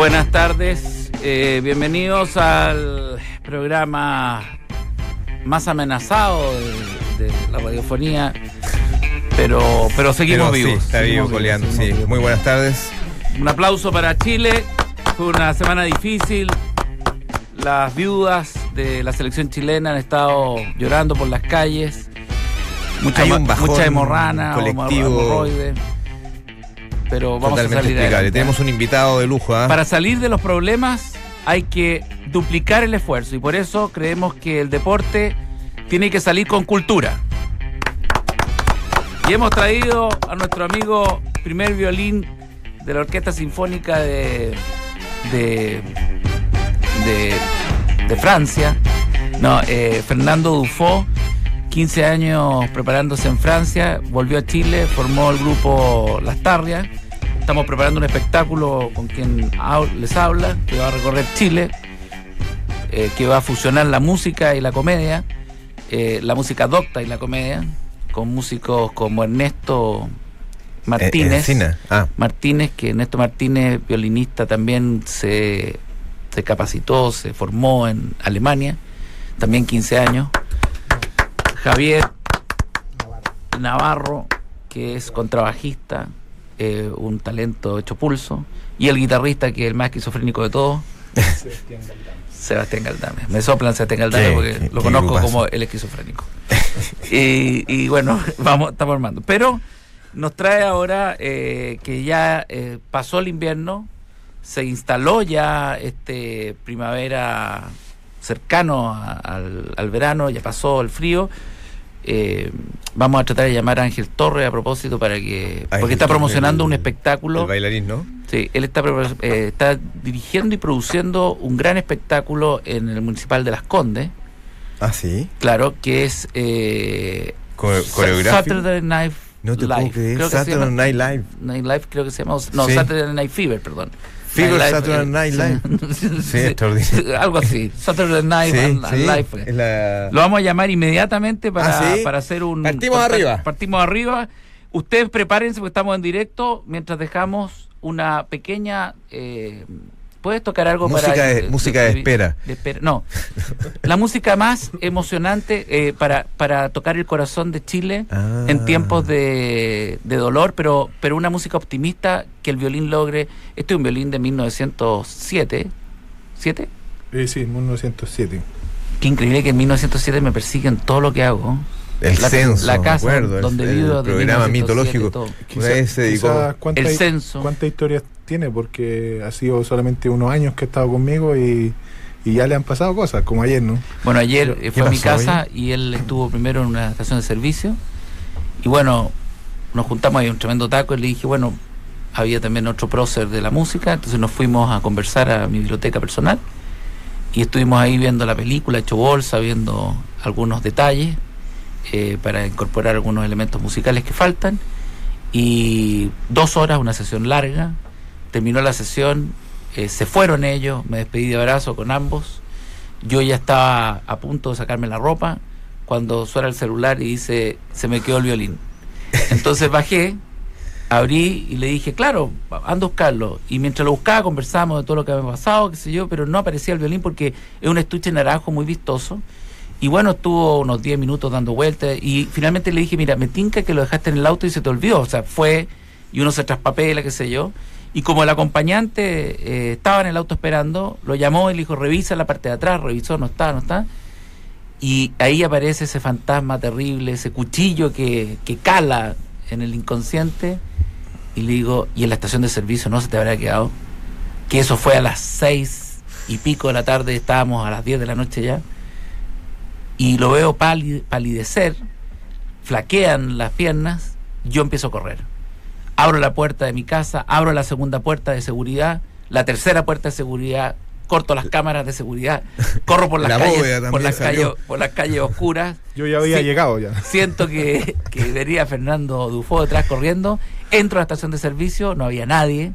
Buenas tardes, eh, bienvenidos al programa más amenazado de, de la radiofonía, pero, pero seguimos Pero vivos. Sí, está vivo, coleando, sí. vivos. Muy buenas tardes. Un aplauso para Chile, fue una semana difícil. Las viudas de la selección chilena han estado llorando por las calles. Mucha, Hay ma- un bajón mucha hemorrana, colectivo hemorroide. Pero vamos a salir explicable. adelante. Tenemos un invitado de lujo. ¿ah? Para salir de los problemas hay que duplicar el esfuerzo y por eso creemos que el deporte tiene que salir con cultura. Y hemos traído a nuestro amigo primer violín de la Orquesta Sinfónica de, de, de, de Francia, no, eh, Fernando Dufo, 15 años preparándose en Francia, volvió a Chile, formó el grupo Las Tarrias. Estamos preparando un espectáculo con quien les habla, que va a recorrer Chile, eh, que va a fusionar la música y la comedia, eh, la música docta y la comedia, con músicos como Ernesto Martínez. Eh. Ah, Martínez, que Ernesto Martínez, violinista, también se, se capacitó, se formó en Alemania, también 15 años. Javier Navarro, que es contrabajista, eh, un talento hecho pulso. Y el guitarrista, que es el más esquizofrénico de todos, Sebastián Galdame. Me soplan Sebastián Galdame Qué- porque qué- lo conozco grupazo. como el esquizofrénico. y, y bueno, vamos, estamos armando. Pero nos trae ahora eh, que ya eh, pasó el invierno, se instaló ya este primavera cercano a- al, al verano, ya pasó el frío. Eh, vamos a tratar de llamar a Ángel Torres a propósito para que porque Ángel está promocionando un el- espectáculo el bailarín, ¿no? Sí, él está, eh, está dirigiendo y produciendo un gran espectáculo en el Municipal de Las Condes, Ah, sí. claro, que es eh. Saturday Night No te Live. puedo creer. Creo que se Saturday llama- Night Live. Night Live creo que se llama, no, Sí. Saturday Night Fever, perdón. Fever Night Saturday Night Live. sí, Sí, extraordinario. Algo así, Saturday Night Sí, and- and Live. la- Lo vamos a llamar inmediatamente para, ¿Ah, sí? para hacer un... Partimos arriba. Partimos arriba. Ustedes prepárense porque estamos en directo mientras dejamos una pequeña... eh, ¿Puedes tocar algo Música para... de- música de espera. de espera? No. La música más emocionante eh, para, para tocar el corazón de Chile Ah. en tiempos de, de dolor, pero, pero una música optimista que el violín logre... Este es un violín de 1907. ¿Siete? Eh, sí, 1907. Qué increíble que en 1907 me persiguen todo lo que hago. El la, censo, la me casa acuerdo, el- donde el vivo, de programa 1907 mitológico. dedicó- quizás cuántas El hi- censo. ¿Cuántas historias tiene? Porque ha sido solamente unos años que ha estado conmigo y, y ya le han pasado cosas, como ayer, ¿no? Bueno, ayer ¿Qué eh, fue a mi casa y él estuvo primero en una estación de servicio. Y bueno, nos juntamos, había un tremendo taco y le dije, bueno, había también otro prócer de la música, entonces nos fuimos a conversar a mi biblioteca personal y estuvimos ahí viendo la película, hecho bolsa, viendo algunos detalles eh, para incorporar algunos elementos musicales que faltan. Y dos horas, una sesión larga, terminó la sesión, eh, se fueron ellos, me despedí de abrazo con ambos. Yo ya estaba a punto de sacarme la ropa cuando suena el celular y dice, se me quedó el violín. Entonces bajé, abrí y le dije, claro, ando a buscarlo. Y mientras lo buscaba conversamos de todo lo que había pasado, qué sé yo, pero no aparecía el violín porque es un estuche naranjo muy vistoso. Y bueno, estuvo unos 10 minutos dando vueltas y finalmente le dije, mira, me tinca que lo dejaste en el auto y se te olvidó. O sea, fue y uno se traspapela, qué sé yo. Y como el acompañante eh, estaba en el auto esperando, lo llamó y le dijo, revisa la parte de atrás, revisó, no está, no está. Y ahí aparece ese fantasma terrible, ese cuchillo que, que cala en el inconsciente. Y le digo, ¿y en la estación de servicio no se te habrá quedado? Que eso fue a las seis y pico de la tarde, estábamos a las 10 de la noche ya. Y lo veo pali- palidecer, flaquean las piernas, yo empiezo a correr. Abro la puerta de mi casa, abro la segunda puerta de seguridad, la tercera puerta de seguridad, corto las cámaras de seguridad, corro por las La calles, por las calles, salió. por las calles oscuras. Yo ya había llegado ya. Siento que, que venía Fernando Dufo detrás corriendo. Entro a la estación de servicio, no había nadie.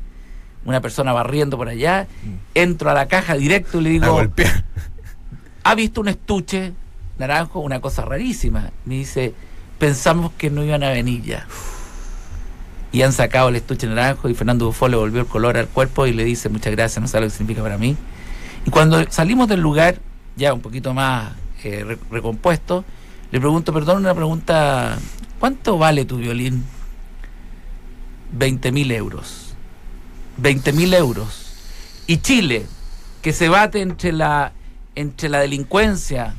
Una persona barriendo por allá. Entro a la caja directo y le A digo, golpear. ¿ha visto un estuche naranjo? Una cosa rarísima. Me dice, pensamos que no iban a venir ya. y han sacado el estuche naranjo y Fernando Bufó le volvió el color al cuerpo y le dice muchas gracias, no sabe lo que significa para mí. Y cuando salimos del lugar, ya un poquito más eh, re- recompuesto, le pregunto, perdón, una pregunta, ¿cuánto vale tu violín? 20 mil euros. 20 mil euros. Y Chile, que se bate entre la, entre la delincuencia,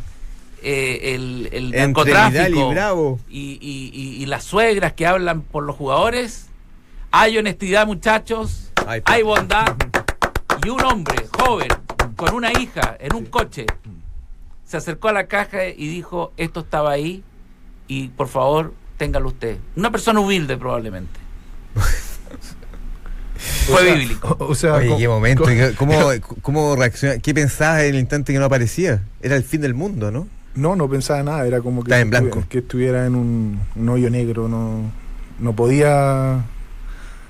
eh, el, el Entre narcotráfico Vidal y Bravo. y, y- y- y las suegras que hablan por los jugadores, hay honestidad, muchachos, hay bondad. Y un hombre joven con una hija en un coche se acercó a la caja y dijo: Esto estaba ahí y por favor, téngalo usted. Una persona humilde, probablemente. Fue O sea, bíblico. O, sea, Oye, qué momento. ¿Cómo, cómo reacciona? ¿Qué pensabas en el instante que no aparecía? Era el fin del mundo, ¿no? No, no pensaba nada, era como que, Estaba en estuvi- blanco. que estuviera en un, un hoyo negro, no, no podía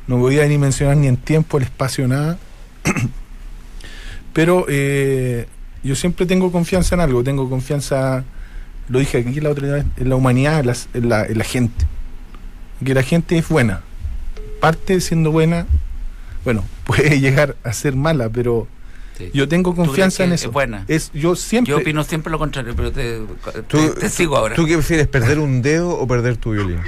no podía ni mencionar ni en tiempo, el espacio, nada. Pero eh, yo siempre tengo confianza en algo, tengo confianza, lo dije aquí la otra vez, en la humanidad, en, las- en la, en la gente. Que la gente es buena. Parte siendo buena, bueno, puede llegar a ser mala, pero Sí. yo tengo confianza en es eso. buena? Es, yo siempre... Yo opino siempre lo contrario, pero te, ¿Tú, te- te sigo ahora. ¿Tú qué prefieres, perder un dedo o perder tu violín?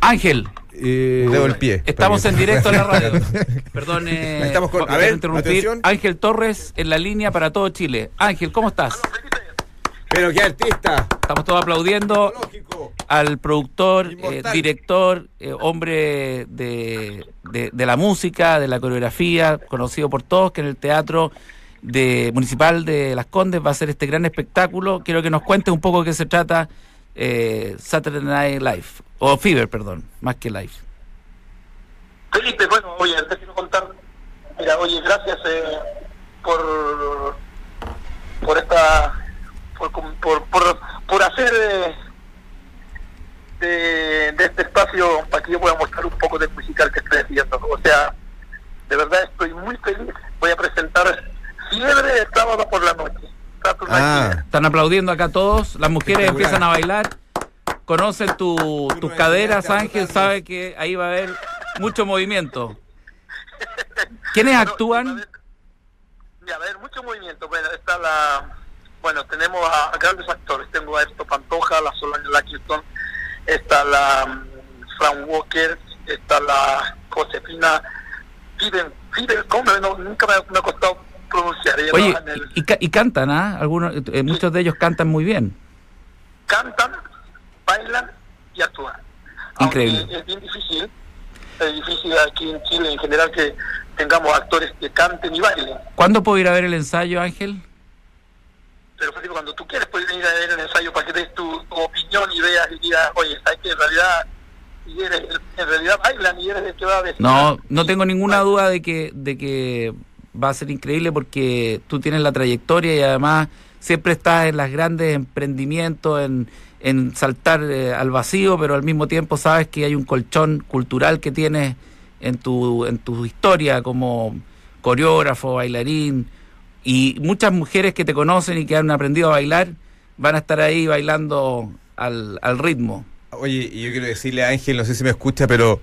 Ángel, eh, dedo del pie. Estamos en directo en la radio. Perdón, eh, Estamos con- a ver, interrumpir. atención. Ángel Torres en la línea para todo Chile. Ángel, ¿cómo estás? Pero qué artista. Estamos todos aplaudiendo Lógico. al productor, eh, director, eh, hombre de, de- de la música, de la coreografía, conocido por todos, que en el teatro de municipal de Las Condes va a hacer este gran espectáculo. Quiero que nos cuente un poco de qué se trata eh, Saturday Night Live, o Fever, perdón, más que Live. Felipe, bueno, oye, te quiero contar, mira, oye, gracias eh, por por esta por por, por, por hacer eh, de, de este espacio para que yo pueda mostrar un poco del musical que estoy haciendo. O sea, de verdad estoy muy feliz. Voy a presentar Fiebre de sábado por la noche. Ah. Están aplaudiendo acá todos, las mujeres empiezan a bailar, conocen tu- tus caderas, Ángel sabe que ahí va a haber mucho movimiento. ¿Quiénes Bueno, actúan? a ver, mira, a ver, mucho movimiento. Bueno, está la. Bueno, tenemos a, a grandes actores. Tengo a Ernesto Pantoja, la Solange Lackington, está la mm, Fran Walker, está la Josefina Fiben. Fiben, ¿cómo? No, nunca me, ha- me ha costado Oye, el- y, y ca- y cantan, ¿ah? Algunos, eh, muchos de ellos cantan muy bien. cantan, bailan y actúan. Increíble. Aunque es bien difícil, es difícil aquí en Chile en general que tengamos actores que canten y bailen. ¿Cuándo puedo ir a ver el ensayo, Ángel? Pero Felipe, cuando tú quieres puedes venir a ver el ensayo para que des tu, tu opinión y veas y digas, oye, sabes que en realidad, y eres, en realidad bailan y eres el que va a decir. No, no tengo ninguna duda de que, de que va a ser increíble porque tú tienes la trayectoria y además siempre estás en las grandes emprendimientos, en, en saltar eh, al vacío, pero al mismo tiempo sabes que hay un colchón cultural que tienes en tu, en tu historia como coreógrafo, bailarín, y muchas mujeres que te conocen y que han aprendido a bailar van a estar ahí bailando al, al ritmo. Oye, y yo quiero decirle a Ángel, no sé si me escucha, pero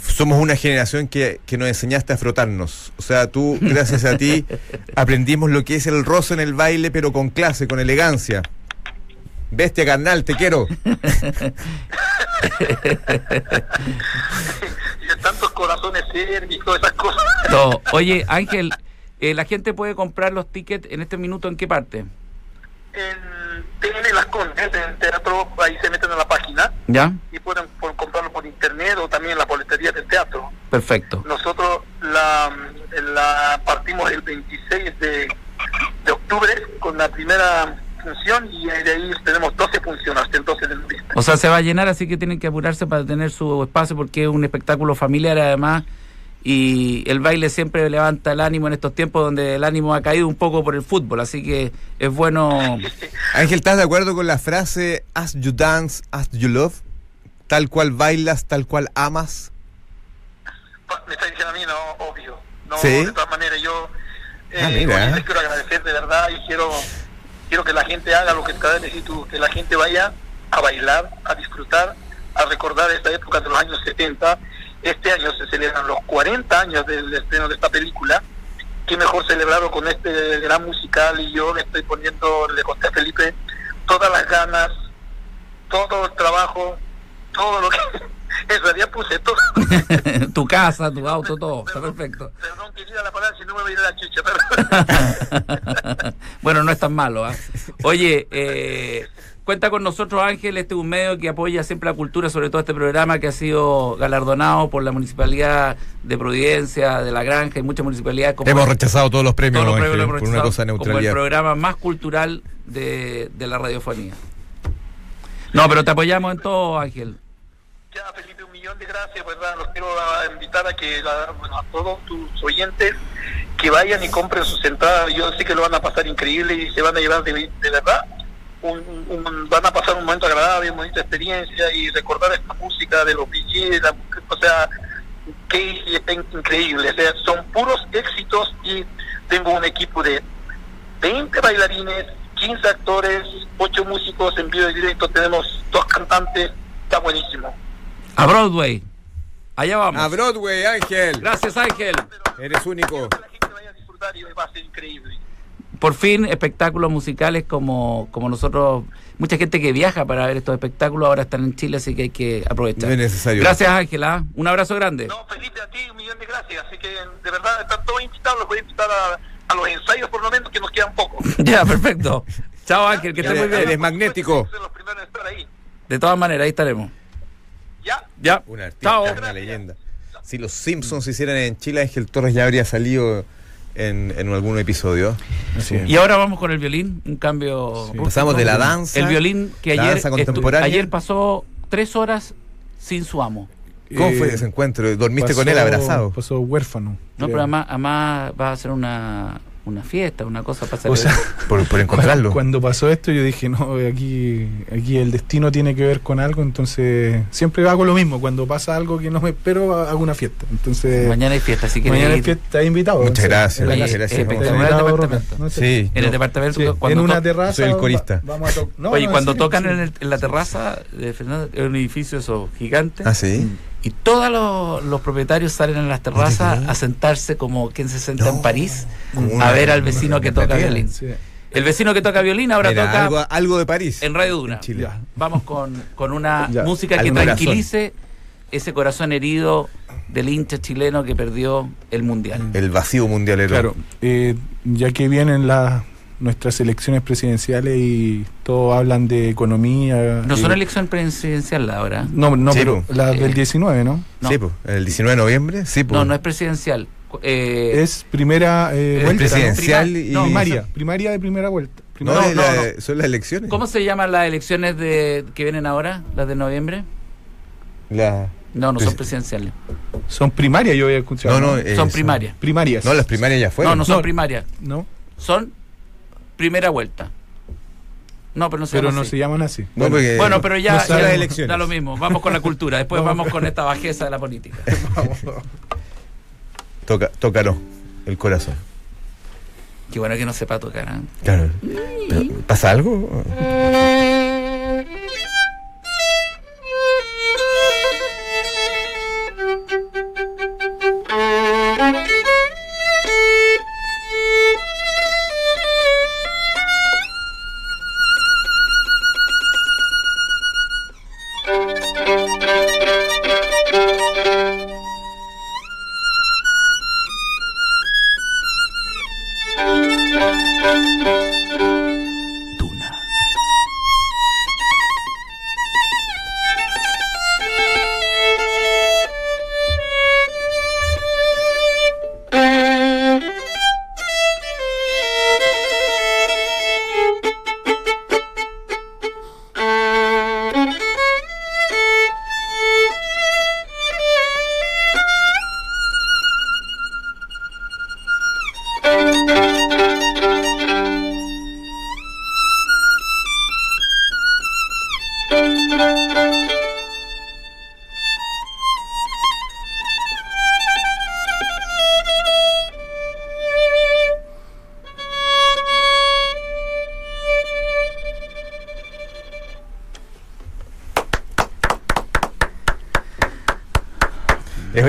somos una generación que, que nos enseñaste a frotarnos. O sea, tú, gracias a ti, aprendimos lo que es el roce en el baile, pero con clase, con elegancia. Bestia carnal, te quiero. y tantos corazones serios y todas esas cosas. Todo. Oye, Ángel, eh, la gente puede comprar los tickets en este minuto en qué parte? En TN Las Condes, en teatro, ahí se meten a la página ¿Ya? y pueden por- internet o también en la boletería del teatro. Perfecto. Nosotros la, la partimos el 26 de, de octubre con la primera función y de ahí tenemos 12 funciones hasta el 12 de noviembre. O sea, se va a llenar, así que tienen que apurarse para tener su espacio porque es un espectáculo familiar además y el baile siempre levanta el ánimo en estos tiempos donde el ánimo ha caído un poco por el fútbol, así que es bueno... Ángel, ¿estás de acuerdo con la frase as you dance, as you love? Tal cual bailas, tal cual amas. Me está diciendo a mí, no, obvio. No, Sí. de todas maneras, yo eh, Ah, mira. les quiero agradecer de verdad y quiero quiero que la gente haga lo que de decir tú, que la gente vaya a bailar, a disfrutar, a recordar esta época de los años 70 este año se celebran los 40 años del estreno de esta película, qué mejor celebrarlo con este gran musical y yo le estoy poniendo, le conté a Felipe, todas las ganas, todo el trabajo, todo lo que... En realidad puse todo. tu casa, tu auto, todo. Está perfecto. Perdón, querida la palabra, si no me voy a ir a la chucha. Perdón. bueno, no es tan malo. ¿ah? Oye, eh, cuenta con nosotros, Ángel. Este es un medio que apoya siempre la cultura, sobre todo este programa que ha sido galardonado por la Municipalidad de Providencia, de La Granja y muchas municipalidades. Como Hemos rechazado todos los premios, todos los Ángel, premios lo hemos por una cosa de como el neutralidad. programa más cultural de, de la radiofonía. No, pero te apoyamos en todo, Ángel. Felipe, un millón de gracias, ¿verdad? Los quiero ah, invitar a que la- bueno, a todos tus oyentes que vayan y compren sus entradas. Yo sé que lo van a pasar increíble y se van a llevar de, verdad. Un, un- van a pasar un momento agradable, una bonita experiencia y recordar esta música de los la- o sea, que está increíble. O sea, son puros éxitos y tengo un equipo de 20 bailarines, 15 actores, 8 músicos en vivo y directo, tenemos dos cantantes, está buenísimo. A Broadway. Allá vamos. A Broadway, Ángel. Gracias, Ángel. Eres único. La gente vaya a disfrutar y va a ser increíble. Por fin, espectáculos musicales como, como nosotros. Mucha gente que viaja para ver estos espectáculos ahora están en Chile, así que hay que aprovechar. No es necesario. Gracias, Ángela. Un abrazo grande. No, Felipe, a ti un millón de gracias. Así que de verdad están todos invitados, los voy a invitar a, a los ensayos por lo menos que nos quedan poco. ya, perfecto. Chao, Ángel, que estés muy Eres bien. magnético. Estar ahí. De todas maneras, ahí estaremos. ¿Ya? Ya. Un artista, Chao. una leyenda. Si los Simpsons se hicieran en Chile, Ángel Torres ya habría salido en, en algún episodio. Y ahora vamos con el violín, un cambio. Sí. Pasamos de la danza. El violín que la ayer, danza contemporánea. ayer pasó tres horas sin su amo. ¿Cómo Eh, fue ese encuentro? ¿Dormiste con él abrazado? Pasó huérfano. No, creo. pero además, además va a ser una, una fiesta, una cosa para O sea, Por, por encontrarlo. Cuando pasó esto, yo dije, no, aquí, aquí el destino tiene que ver con algo, entonces siempre hago lo mismo. Cuando pasa algo que no me espero, hago una fiesta. Entonces, Mañana hay fiesta, así que mañana hay fiesta, está invitado. Muchas gracias, gracias. Está espectacular invitado, el Ronald, departamento. no sé. Sí. En el departamento, Sí, cuando, en una terraza. soy el va- corista. vamos a to- no, Oye, no, cuando sí, tocan sí. en, el- en la terraza de Fernando, es un edificio eso gigante, Ah, sí. Y todos los, los propietarios salen en las terrazas a sentarse como quien se sienta en París a ver al vecino que toca violín. Sí. El vecino que toca violín ahora toca algo, algo de París. en Radio Duna. en Chile. Ya. Vamos con, con una Ya. música que tranquilice ese corazón herido del hincha chileno que perdió el mundial. El vacío mundialero. Claro, eh, ya que vienen las nuestras elecciones presidenciales y todos hablan de economía. No son elección presidencial ahora. No, no, Sí, pero po. las Eh, del 19, ¿no? No. Sí, pues. El 19 de noviembre. Sí, pues. No, no es presidencial. Eh, Es primera eh, Es vuelta, ¿no? presidencial Prima- y. no, Primaria, primaria de primera vuelta. No, Primera- es no, la- son las elecciones. ¿Cómo se llaman las elecciones de que vienen ahora, las de noviembre? La- No, no son Presi- presidenciales. Son primarias, yo había escuchado. No, no, eh, son primarias. Primarias. No, las primarias ya fueron. No, no son No. primarias. ¿No? Son primera vuelta. No, pero no se Pero llama no así. se llaman así. Bueno, pero ya, no ya las elecciones. da lo mismo. Vamos con la cultura. Después Vamos con esta bajeza de la política. Toca, tócalo, el corazón. Qué bueno que no sepa tocar. ¿eh? Claro. ¿Pasa algo?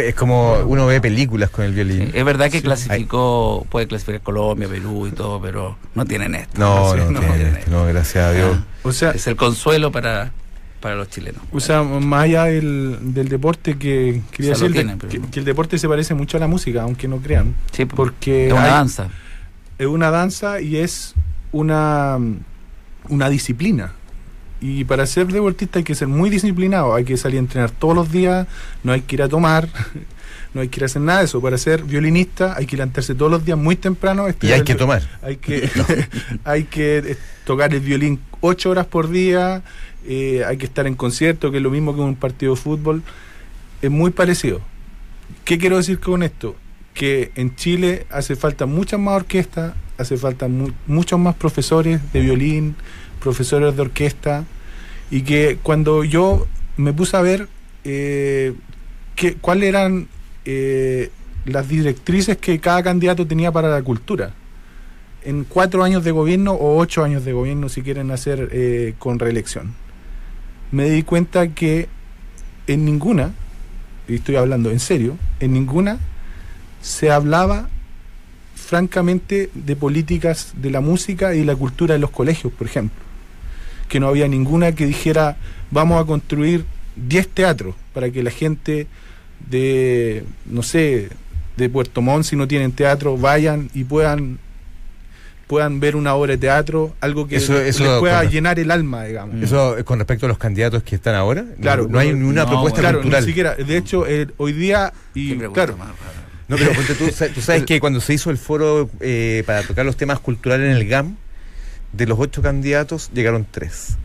Es, como uno ve películas con el violín. Es verdad que clasificó, puede clasificar Colombia, Perú y todo, pero no tienen esto. No, no, no, tiene, tienen esto. no, gracias a Dios. Ah, O sea, es el consuelo para, para los chilenos. O sea, más allá del, del deporte que quería O sea, decir, tienen, que, el deporte se parece mucho a la música, aunque no crean, Sí, pues, porque es una hay- danza. es una danza y es una, una disciplina. Y para ser deportista hay que ser muy disciplinado, hay que salir a entrenar todos los días, no hay que ir a tomar, no hay que ir a hacer nada de eso. Para ser violinista hay que levantarse todos los días muy temprano. Y hay el que tomar. Hay que, hay que eh, tocar el violín ocho horas por día, eh, hay que estar en concierto, que es lo mismo que un partido de fútbol. Es muy parecido. ¿Qué quiero decir con esto? Que en Chile hace falta muchas más orquestas, hace falta mu- muchos más profesores de violín, profesores de orquesta, y que cuando yo me puse a ver eh, cuáles eran eh, las directrices que cada candidato tenía para la cultura, en cuatro años de gobierno o ocho años de gobierno si quieren hacer eh, con reelección, me di cuenta que en ninguna, y estoy hablando en serio, en ninguna se hablaba francamente de políticas de la música y la cultura de los colegios, por ejemplo. Que no había ninguna que dijera, vamos a construir 10 teatros para que la gente de, no sé, de Puerto Montt, si no tienen teatro, vayan y puedan puedan ver una obra de teatro, algo que Eso- eso les pueda con- llenar el alma, digamos. Mm. Eso es con respecto a los candidatos que están ahora. No- Claro, no, hay ninguna no, propuesta Claro, cultural. ni siquiera. De hecho, eh, hoy día, y claro, más. No, pero ponte tú, tú sabes que cuando se hizo el foro eh, para tocar los temas culturales en el GAM, de los ocho candidatos llegaron tres.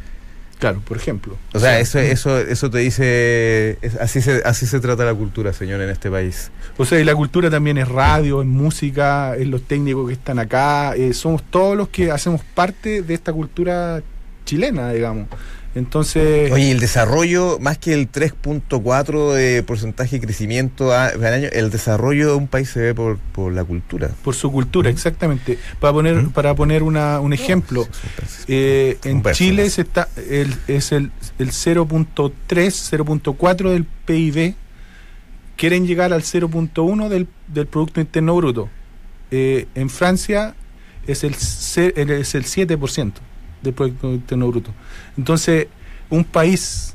claro, por ejemplo. O sea, eso, eso, eso te dice, es- así se, así se trata la cultura, señor, en este país. O sea, y la cultura también es radio, es música, es los técnicos que están acá, eh, somos todos los que hacemos parte de esta cultura chilena, digamos. Entonces, Oye, el desarrollo, más que el 3.4 de porcentaje de crecimiento al año, el desarrollo de un país se ve por, por la cultura. por su cultura, exactamente. Para poner, para poner una, un ejemplo, eh, en Un Chile se está, el, es el, el 0.3, 0.4 del PIB. Quieren llegar al 0.1 del, del Producto Interno Bruto. Eh, en Francia es el- es el 7% del Producto Interno Bruto. Entonces, un país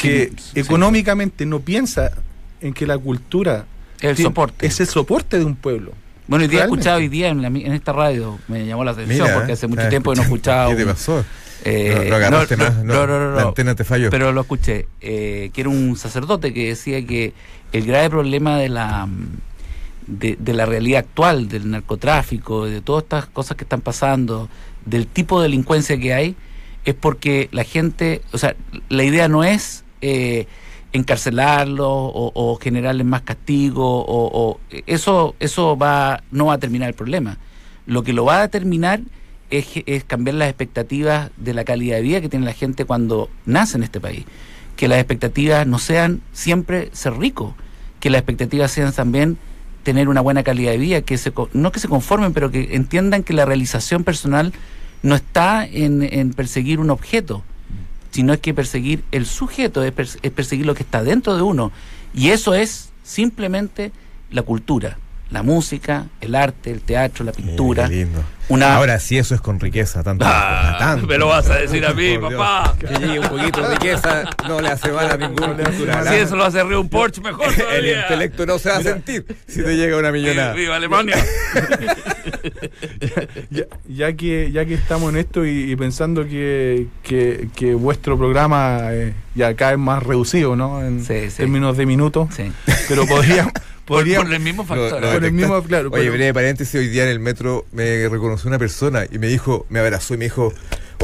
que Sí, sí. económicamente no piensa en que la cultura El tiene- soporte. es el soporte de un pueblo. Bueno, hoy día he escuchado hoy día en, la en esta radio, me llamó la atención Mira, porque hace mucho ah, tiempo que no escuchaba. ¿Qué te pasó? eh, no, agarraste no, más, no, no, no, no, la no. antena te falló. Pero lo escuché, eh, que era un sacerdote que decía que el grave problema de la de, de la realidad actual, del narcotráfico, de todas estas cosas que están pasando, del tipo de delincuencia que hay, es porque la gente, o sea, la idea no es eh, encarcelarlos o, o generarles más castigo, o, o- eso, eso va, no va a terminar el problema. Lo que lo va a determinar es, es cambiar las expectativas de la calidad de vida que tiene la gente cuando nace en este país. Que las expectativas no sean siempre ser rico, que las expectativas sean también tener una buena calidad de vida, que se, no que se conformen, pero que entiendan que la realización personal no está en, perseguir un objeto, sino es que perseguir el sujeto, es, es perseguir lo que está dentro de uno. Y eso es simplemente la cultura, la música, el arte, el teatro, la pintura. Eh, qué lindo. Una, Ahora sí, eso es con riqueza, tanto. Ah, tanto. me lo vas a decir a mí, Dios. papá. Que llegue un poquito de riqueza no le hace mal a ningún cultural. Si eso lo hace reír un Porsche, mejor El todavía. intelecto no se va a sentir si te llega una millonada. Viva Alemania. ya, ya que ya que estamos en esto y, y pensando que, que, que vuestro programa eh, ya cada vez más reducido, ¿no? En Sí, sí. términos de minutos, Sí. pero podríamos Por, por el mismo factor. lo Por el mismo, claro, Oye, breve paréntesis, hoy día en el metro me reconoció una persona y me dijo, me abrazó y me dijo,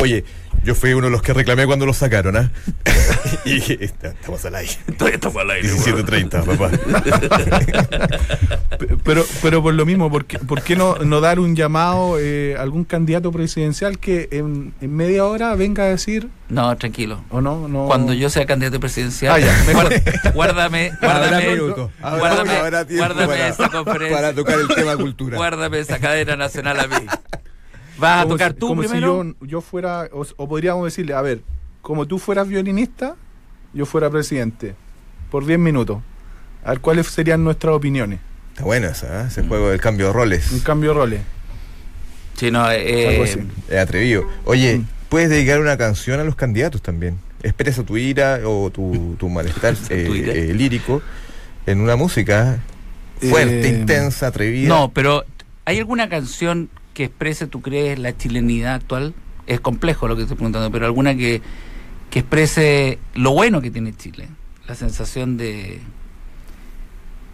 oye, yo fui uno de los que reclamé cuando lo sacaron, ¿ah? y dije, "Está- estamos al aire. Todavía estamos al aire. weón. 17.30, papá. Pe- Pero, pero por lo mismo, ¿por qué, por qué no, no dar un llamado eh, a algún candidato presidencial que en, en media hora venga a decir, No, tranquilo. o no? no Cuando yo sea candidato presidencial, Ah, ya, mejor. guárdame, Habrá guárdame, minutos, habrá- guárdame, habrá tiempo guárdame para- esa conferencia, para tocar el tema cultura. guárdame esa cadena nacional a mí. ¿Vas a como tocar si- tú como si primero? yo, yo fuera, o, o podríamos decirle, a ver, como tú fueras violinista, yo fuera presidente, por 10 minutos. a ver cuáles serían nuestras opiniones. Está bueno esa, ¿eh? ese juego del cambio de roles. Un cambio de roles. Sí, no, eh, así. Es atrevido. Oye, Mm. puedes dedicar una canción a los candidatos también. Expresa tu ira o tu, tu malestar eh, eh, lírico en una música fuerte, Eh, intensa, atrevida. No, pero ¿hay alguna canción que exprese, tú crees, la chilenidad actual? Es complejo lo que estoy preguntando, pero alguna que, que exprese lo bueno que tiene Chile. La sensación de...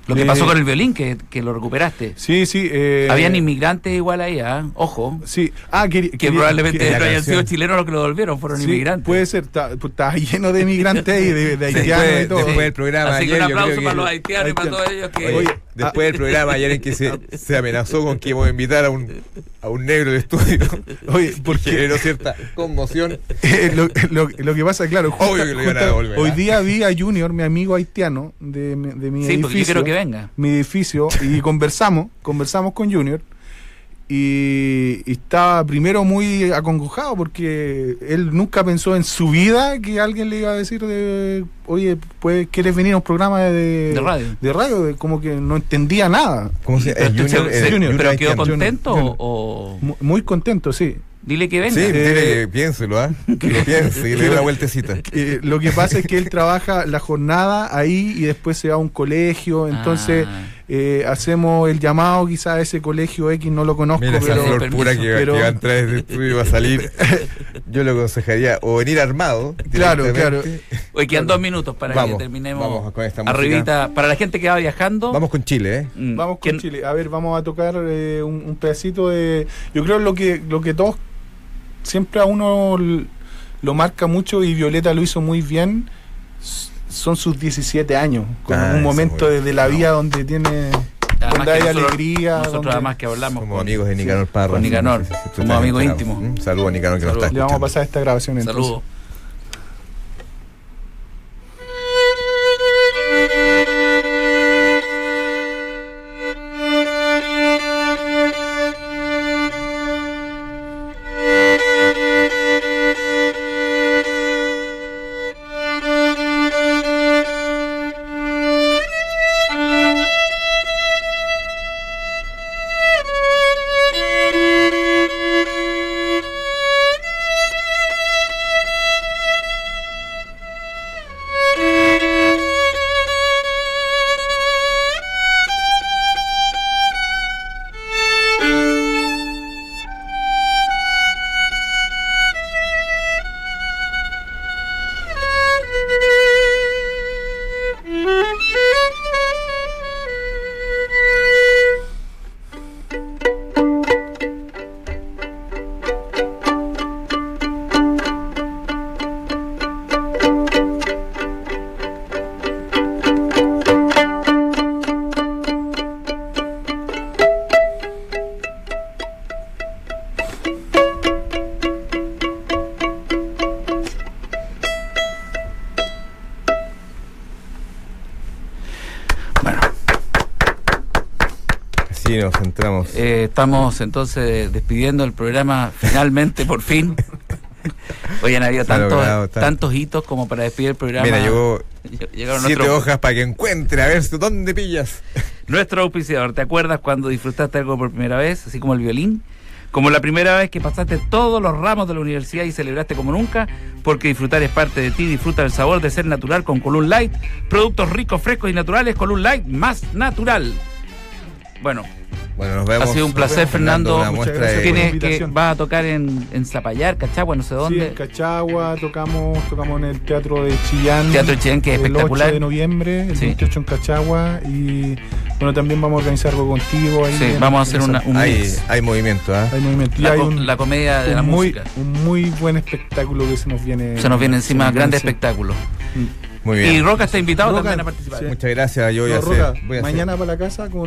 Lo que Eh, pasó con el violín, que, que lo recuperaste. Sí, sí. eh, Habían inmigrantes igual ahí, ¿ah? Ojo. Sí. Ah, Que probablemente no hayan sido chilenos los que lo devolvieron, fueron Sí, inmigrantes. Puede ser, está, pues, está lleno de inmigrantes y de, de haitianos Después, y todo. después del programa Así que un aplauso para que- los haitianos y para todos ellos que... Oye, después del programa ayer en que se, se amenazó con que íbamos a invitar a un, a un negro de estudio, Oye, porque generó cierta conmoción. eh, lo, lo- lo que pasa, claro, justa- Obvio que lo iban a justa- devolver, hoy día vi a Junior, mi amigo haitiano de, mi- de mi sí, porque yo edificio. quiero que venga. mi edificio y conversamos, conversamos con Junior y, y estaba primero muy acongojado porque él nunca pensó en su vida que alguien le iba a decir de, oye, pues, ¿quieres venir a un programa de, De radio. De radio, de- como que no entendía nada. ¿Cómo se Pero, llama? se- Junior, pero quedó contento Junior. o, o- Mu- Muy contento, sí. dile que venga. Sí, Eh, dile que piénselo, ¿ah? Que lo piense y le dé una vueltecita. Eh, lo que pasa es que él trabaja la jornada ahí y después se va a un colegio, entonces Ah. Eh, hacemos el llamado quizás a ese colegio X, no lo conozco, Mira esa pero... flor permiso. pura que, va- Pero- que va a entrar desde estudio y va a salir. Yo le aconsejaría o venir armado. Claro, directamente. Hoy quedan dos minutos para Vamos, que terminemos. vamos con esta música. Arribita, para la gente que va viajando. Vamos con Chile, ¿eh? mm, Vamos con ¿quién- Chile. A ver, vamos a tocar eh, un, un pedacito de. Yo creo lo que lo que todos siempre a uno lo marca mucho y Violeta lo hizo muy bien. Son sus 17 años, con Ah, un momento muy de, de la vida donde tiene Además donde hay nosotros- alegría. Nosotros donde- además que hablamos Somos con- amigos de Nicanor Parra. con Nicanor. Está amigos íntimos. Mm, Saludos a Nicanor que nos está le vamos a pasar esta grabación entonces. Saludos. Eh, estamos entonces despidiendo el programa finalmente, por fin. Hoy han habido tantos, logrado, tantos hitos como para despedir el programa. Mira, llegó Llegaron siete hojas para que encuentre, a ver dónde pillas. Nuestro auspiciador, ¿te acuerdas cuando disfrutaste algo por primera vez, así como el violín? Como la primera vez que pasaste todos los ramos de la universidad y celebraste como nunca, porque disfrutar es parte de ti, disfruta del sabor de ser natural con Column Light, productos ricos, frescos y naturales, Column Light más natural. Bueno, Bueno, nos vemos. ha sido un placer, vemos, Fernando. Una Muchas muestra gracias de- Tienes que vas a tocar en, en Zapallar, Cachagua, no sé Sí, dónde. en Cachagua tocamos, tocamos en el Teatro de Chillán. Teatro de Chillán, que es el espectacular. 8 de noviembre, el Sí. 28 en Cachagua. Y bueno, también vamos a organizar algo contigo ahí. Sí, en- vamos a hacer una, un hay, mix. hay movimiento, ¿ah? Hay movimiento. Y La, hay un, la comedia de la muy, música. un muy buen espectáculo que se nos viene. Se nos viene encima, nos grande viene espectáculo. encima. Muy Y bien. Roca está invitado Roca, también a participar. sí. Muchas gracias. Yo voy a No, hacer. Roca, voy a hacer- mañana para la casa con